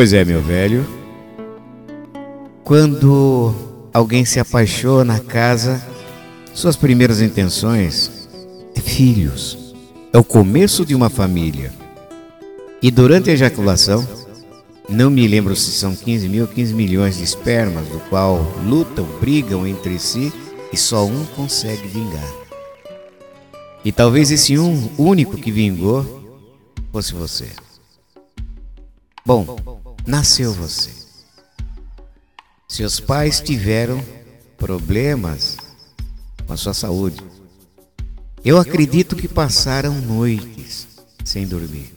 Pois é, meu velho. Quando alguém se apaixona na casa, suas primeiras intenções é filhos. É o começo de uma família. E durante a ejaculação, não me lembro se são 15 mil ou 15 milhões de espermas, do qual lutam, brigam entre si e só um consegue vingar. E talvez esse um único que vingou fosse você. Bom, nasceu você. Seus pais tiveram problemas com a sua saúde. Eu acredito que passaram noites sem dormir.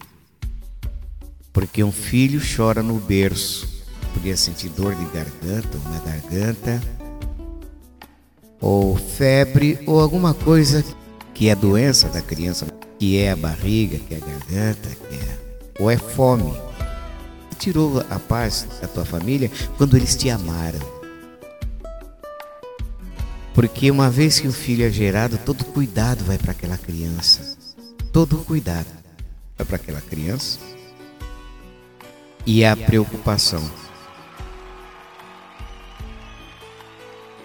Porque um filho chora no berço. Podia sentir dor de garganta, uma garganta, ou febre, ou alguma coisa que é doença da criança, que é a barriga, que é a garganta, que é, ou é fome. Tirou a paz da tua família quando eles te amaram. Porque uma vez que o filho é gerado, todo cuidado vai para aquela criança. Todo cuidado vai para aquela criança. E a preocupação.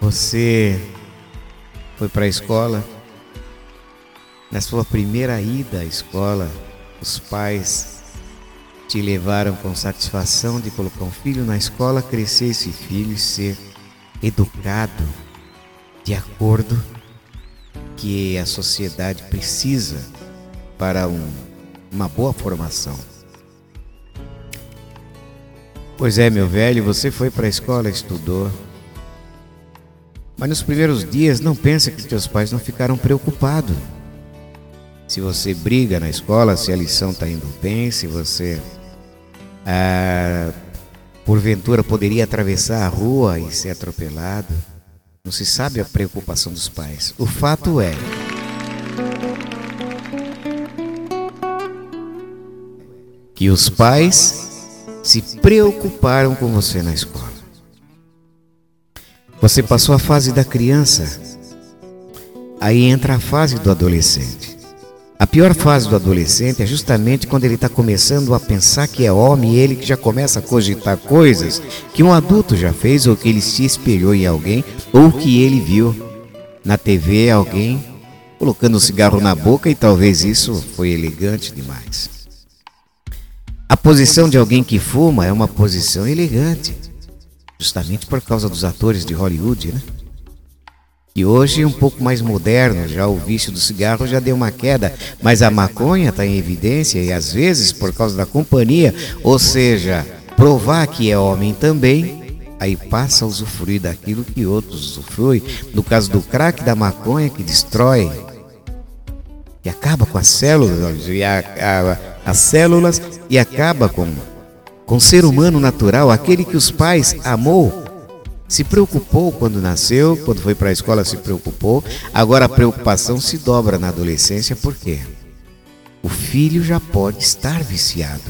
Você foi para a escola, na sua primeira ida à escola, os pais te levaram com satisfação de colocar um filho na escola, crescer esse filho e ser educado de acordo que a sociedade precisa para um, uma boa formação. Pois é, meu velho, você foi para a escola, estudou. Mas nos primeiros dias não pense que teus pais não ficaram preocupados se você briga na escola, se a lição está indo bem, se você ah, porventura poderia atravessar a rua e ser atropelado. Não se sabe a preocupação dos pais. O fato é. Que os pais se preocuparam com você na escola. Você passou a fase da criança, aí entra a fase do adolescente. A pior fase do adolescente é justamente quando ele está começando a pensar que é homem e ele que já começa a cogitar coisas que um adulto já fez ou que ele se espelhou em alguém ou que ele viu na TV alguém colocando um cigarro na boca e talvez isso foi elegante demais. A posição de alguém que fuma é uma posição elegante, justamente por causa dos atores de Hollywood, né? E hoje um pouco mais moderno, já o vício do cigarro já deu uma queda, mas a maconha está em evidência e às vezes por causa da companhia, ou seja, provar que é homem também, aí passa a usufruir daquilo que outros usufruem. No caso do crack da maconha que destrói, que acaba com as células, e a, a, as células e acaba com, com o ser humano natural, aquele que os pais amou se preocupou quando nasceu, quando foi para a escola se preocupou. Agora a preocupação se dobra na adolescência, por quê? O filho já pode estar viciado.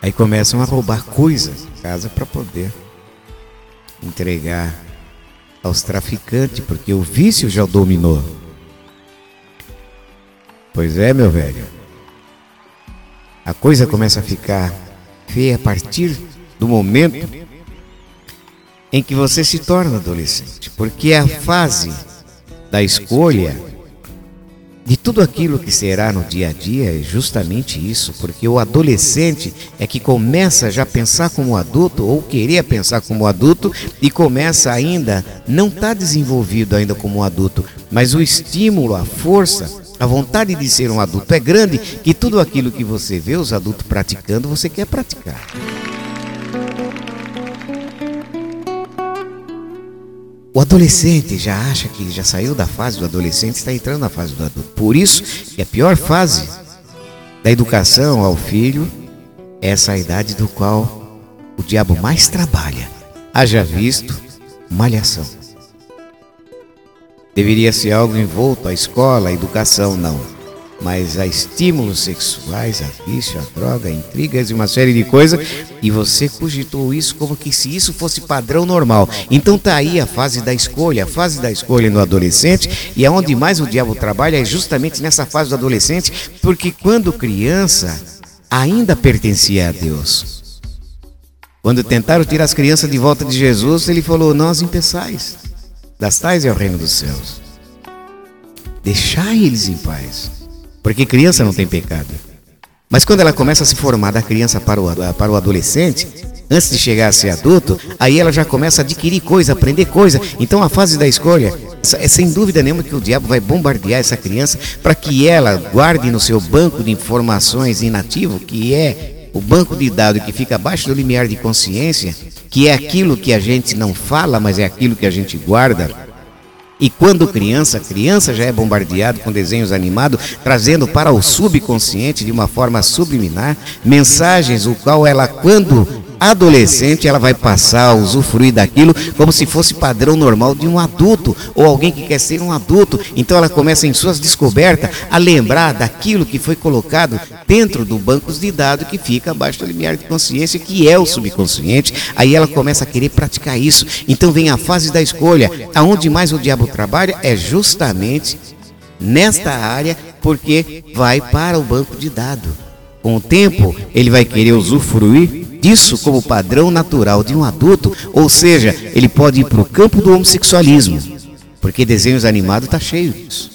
Aí começam a roubar coisas em casa para poder entregar aos traficantes, porque o vício já dominou. Pois é, meu velho. A coisa começa a ficar feia a partir do momento em que você se torna adolescente, porque é a fase da escolha de tudo aquilo que será no dia a dia é justamente isso, porque o adolescente é que começa já a pensar como adulto ou querer pensar como adulto e começa ainda não está desenvolvido ainda como adulto, mas o estímulo, a força, a vontade de ser um adulto é grande que tudo aquilo que você vê os adultos praticando, você quer praticar. O adolescente já acha que já saiu da fase do adolescente, está entrando na fase do adulto. Por isso que a pior fase da educação ao filho é essa idade do qual o diabo mais trabalha. Haja visto malhação. Deveria ser algo envolto à escola, à educação, não mas a estímulos sexuais, a vício, a droga, intrigas e uma série de coisas, e você cogitou isso como que se isso fosse padrão normal. Então tá aí a fase da escolha, a fase da escolha no adolescente, e aonde mais o diabo trabalha é justamente nessa fase do adolescente, porque quando criança ainda pertencia a Deus. Quando tentaram tirar as crianças de volta de Jesus, ele falou: Nós impeçais, das tais é o reino dos céus. Deixai eles em paz, porque criança não tem pecado. Mas quando ela começa a se formar da criança para o, para o adolescente, antes de chegar a ser adulto, aí ela já começa a adquirir coisa, aprender coisa. Então a fase da escolha é sem dúvida nenhuma que o diabo vai bombardear essa criança para que ela guarde no seu banco de informações inativo, que é o banco de dados que fica abaixo do limiar de consciência, que é aquilo que a gente não fala, mas é aquilo que a gente guarda e quando criança, criança já é bombardeado com desenhos animados, trazendo para o subconsciente de uma forma subliminar mensagens o qual ela quando adolescente, ela vai passar a usufruir daquilo como se fosse padrão normal de um adulto ou alguém que quer ser um adulto. Então ela começa em suas descobertas a lembrar daquilo que foi colocado dentro do banco de dados que fica abaixo do limiar de consciência, que é o subconsciente. Aí ela começa a querer praticar isso. Então vem a fase da escolha. Aonde mais o diabo trabalha é justamente nesta área, porque vai para o banco de dados. Com o tempo, ele vai querer usufruir disso como padrão natural de um adulto, ou seja, ele pode ir para o campo do homossexualismo, porque desenhos animados está cheio disso.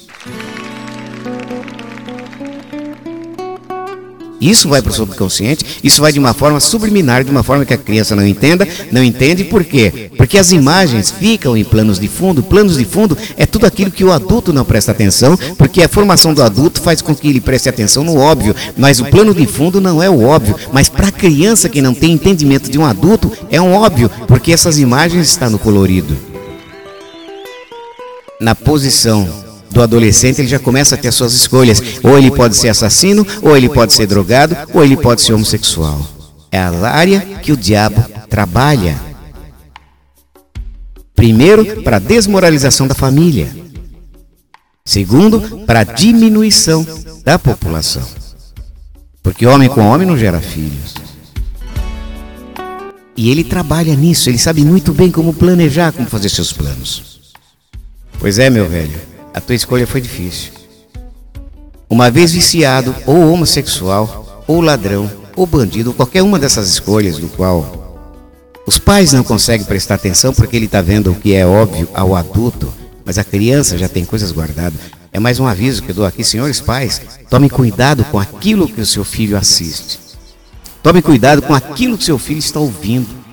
Isso vai para o subconsciente, isso vai de uma forma subliminar, de uma forma que a criança não entenda, não entende por quê? Porque as imagens ficam em planos de fundo, planos de fundo é tudo aquilo que o adulto não presta atenção, porque a formação do adulto faz com que ele preste atenção no óbvio, mas o plano de fundo não é o óbvio, mas para a criança que não tem entendimento de um adulto, é um óbvio, porque essas imagens estão no colorido. Na posição do adolescente, ele já começa a ter suas escolhas. Ou ele pode ser assassino, ou ele pode ser drogado, ou ele pode ser homossexual. É a área que o diabo trabalha. Primeiro, para a desmoralização da família. Segundo, para a diminuição da população. Porque homem com homem não gera filhos. E ele trabalha nisso, ele sabe muito bem como planejar, como fazer seus planos. Pois é, meu velho. A tua escolha foi difícil. Uma vez viciado, ou homossexual, ou ladrão, ou bandido, qualquer uma dessas escolhas do qual os pais não conseguem prestar atenção porque ele está vendo o que é óbvio ao adulto, mas a criança já tem coisas guardadas. É mais um aviso que eu dou aqui, senhores pais, tome cuidado com aquilo que o seu filho assiste. Tome cuidado com aquilo que seu filho está ouvindo.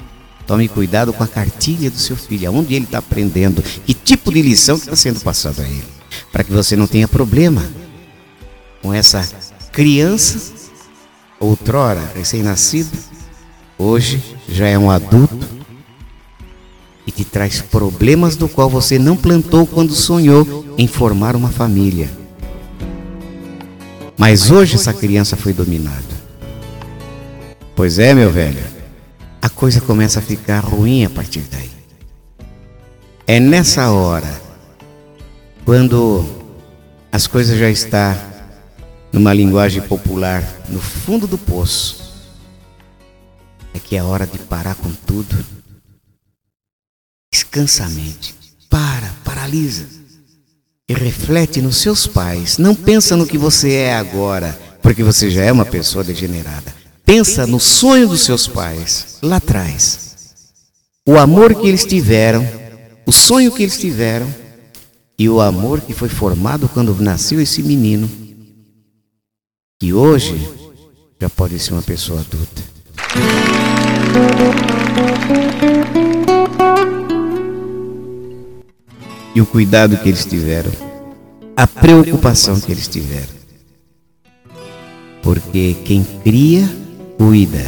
Tome cuidado com a cartilha do seu filho, aonde ele está aprendendo, que tipo de lição que está sendo passada a ele, para que você não tenha problema com essa criança, outrora recém-nascido, hoje já é um adulto e te traz problemas do qual você não plantou quando sonhou em formar uma família. Mas hoje essa criança foi dominada. Pois é, meu velho a coisa começa a ficar ruim a partir daí. É nessa hora, quando as coisas já estão numa linguagem popular, no fundo do poço, é que é hora de parar com tudo. Descansa a mente, para, paralisa e reflete nos seus pais. Não pensa no que você é agora, porque você já é uma pessoa degenerada. Pensa no sonho dos seus pais lá atrás. O amor que eles tiveram, o sonho que eles tiveram e o amor que foi formado quando nasceu esse menino, que hoje já pode ser uma pessoa adulta. E o cuidado que eles tiveram, a preocupação que eles tiveram. Porque quem cria cuida.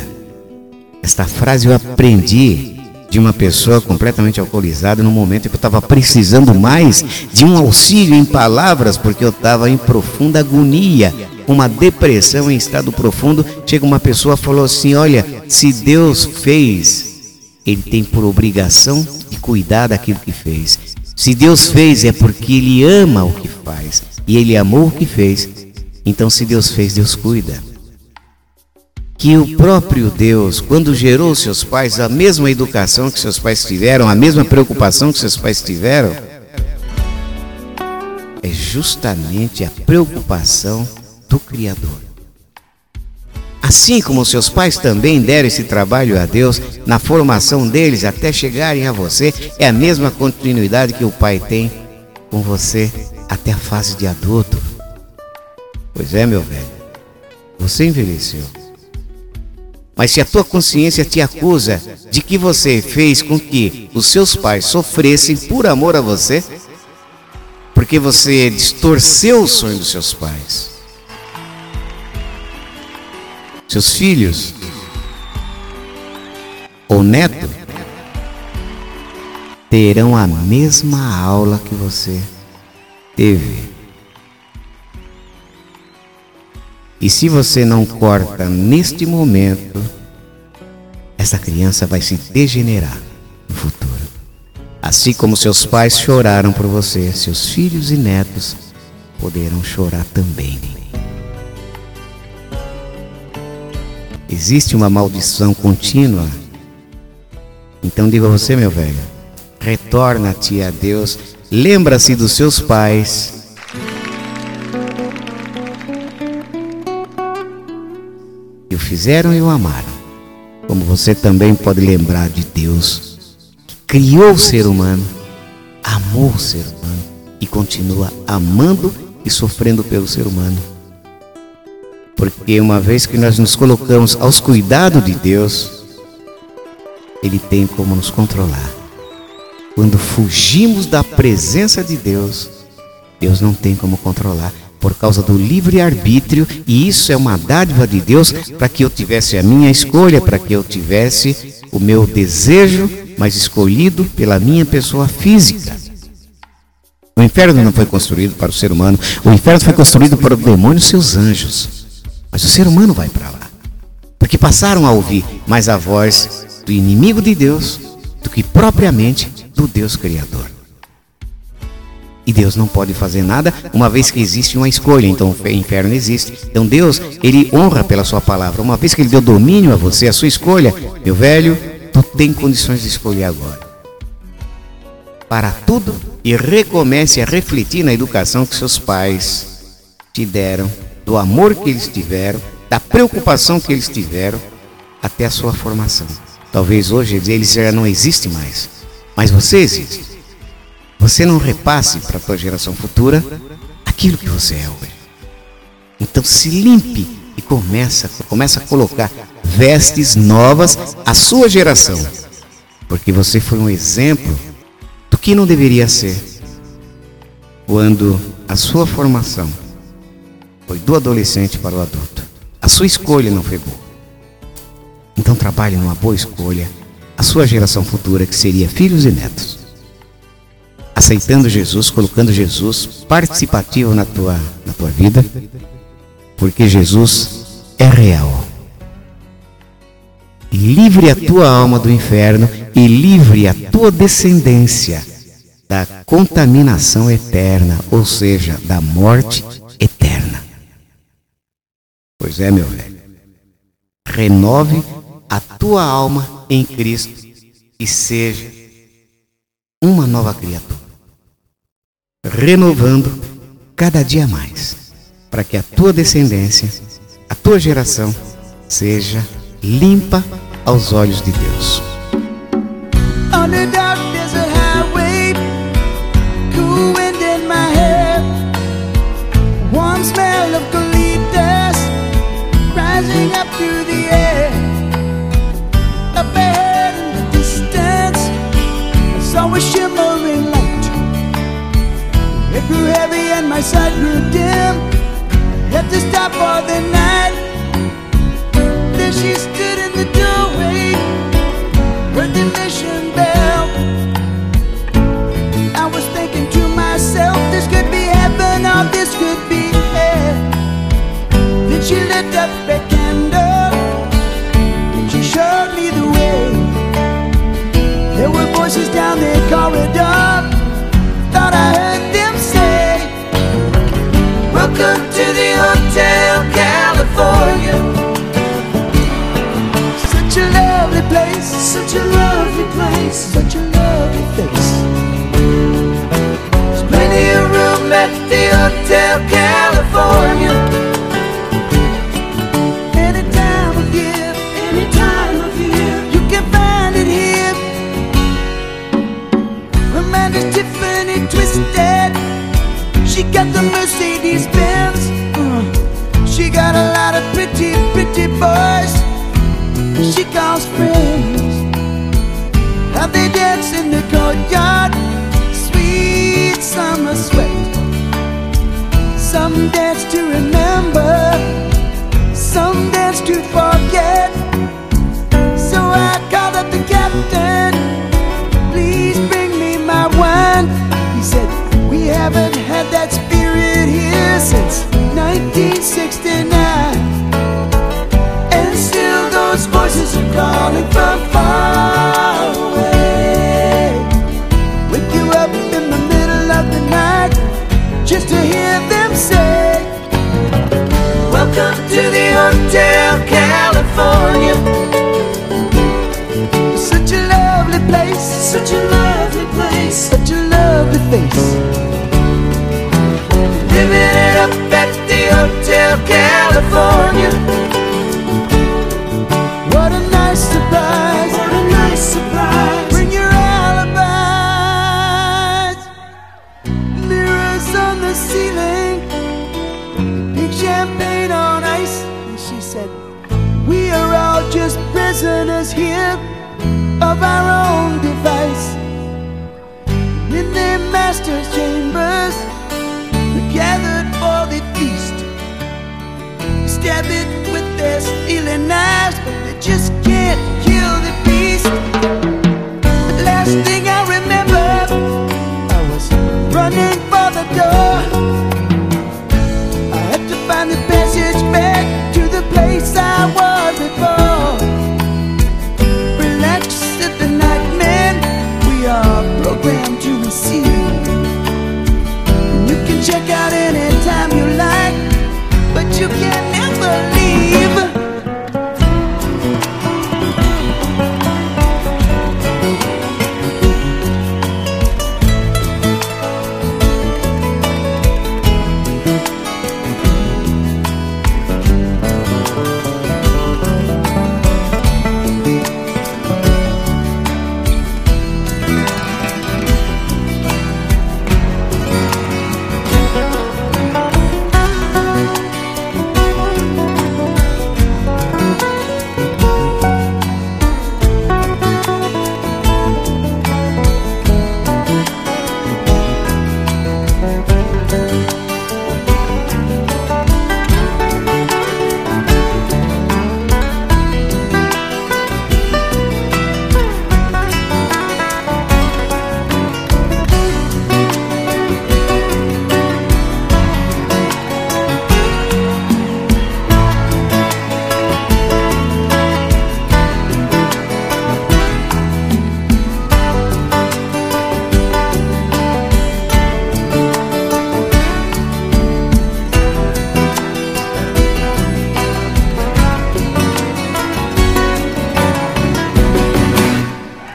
Esta frase eu aprendi de uma pessoa completamente alcoolizada no momento em que eu estava precisando mais de um auxílio em palavras, porque eu estava em profunda agonia, uma depressão em estado profundo. Chega uma pessoa e falou assim: Olha, se Deus fez, Ele tem por obrigação de cuidar daquilo que fez. Se Deus fez, é porque Ele ama o que faz, e Ele amou o que fez. Então, se Deus fez, Deus cuida que o próprio Deus, quando gerou seus pais, a mesma educação que seus pais tiveram, a mesma preocupação que seus pais tiveram, é justamente a preocupação do Criador. Assim como seus pais também deram esse trabalho a Deus na formação deles até chegarem a você, é a mesma continuidade que o pai tem com você até a fase de adulto. Pois é, meu velho, você envelheceu. Mas se a tua consciência te acusa de que você fez com que os seus pais sofressem por amor a você, porque você distorceu o sonho dos seus pais, seus filhos ou neto terão a mesma aula que você teve. E se você não corta neste momento, essa criança vai se degenerar no futuro. Assim como seus pais choraram por você, seus filhos e netos poderão chorar também. Existe uma maldição contínua. Então diga você, meu velho, retorna-te a Deus, lembra-se dos seus pais o fizeram e o amaram. Como você também pode lembrar de Deus, que criou o ser humano, amou o ser humano e continua amando e sofrendo pelo ser humano. Porque uma vez que nós nos colocamos aos cuidados de Deus, Ele tem como nos controlar. Quando fugimos da presença de Deus, Deus não tem como controlar por causa do livre-arbítrio, e isso é uma dádiva de Deus para que eu tivesse a minha escolha, para que eu tivesse o meu desejo, mas escolhido pela minha pessoa física. O inferno não foi construído para o ser humano, o inferno foi construído para o demônio e seus anjos. Mas o ser humano vai para lá, porque passaram a ouvir mais a voz do inimigo de Deus do que propriamente do Deus Criador. E Deus não pode fazer nada, uma vez que existe uma escolha, então o inferno existe. Então Deus, ele honra pela sua palavra. Uma vez que ele deu domínio a você, a sua escolha, meu velho, tu tem condições de escolher agora. Para tudo e recomece a refletir na educação que seus pais te deram, do amor que eles tiveram, da preocupação que eles tiveram até a sua formação. Talvez hoje eles já não existem mais, mas você existe você não repasse para a tua geração futura aquilo que você é hoje. Então se limpe e começa, começa a colocar vestes novas à sua geração. Porque você foi um exemplo do que não deveria ser quando a sua formação foi do adolescente para o adulto. A sua escolha não foi boa. Então trabalhe numa boa escolha a sua geração futura, que seria filhos e netos aceitando Jesus, colocando Jesus participativo na tua, na tua vida, porque Jesus é real. Livre a tua alma do inferno e livre a tua descendência da contaminação eterna, ou seja, da morte eterna. Pois é, meu velho. Renove a tua alma em Cristo e seja uma nova criatura renovando cada dia mais, para que a tua descendência, a tua geração, seja limpa aos olhos de Deus. My sight grew dim. Had to stop for the night. Then she stood in the doorway, heard the mission bell. I was thinking to myself, this could be heaven or this could be hell. Then she lit up twisted. She got the Mercedes Benz. Uh, she got a lot of pretty, pretty boys. She calls friends. How they dance in the courtyard. Sweet summer sweat. Some dance to remember. Some dance to fall. That spirit here since 1969. And still those voices are calling from far away. Wake you up in the middle of the night just to hear them say, Welcome to the Hotel California. Such a lovely place, such a lovely place, such a lovely face. you.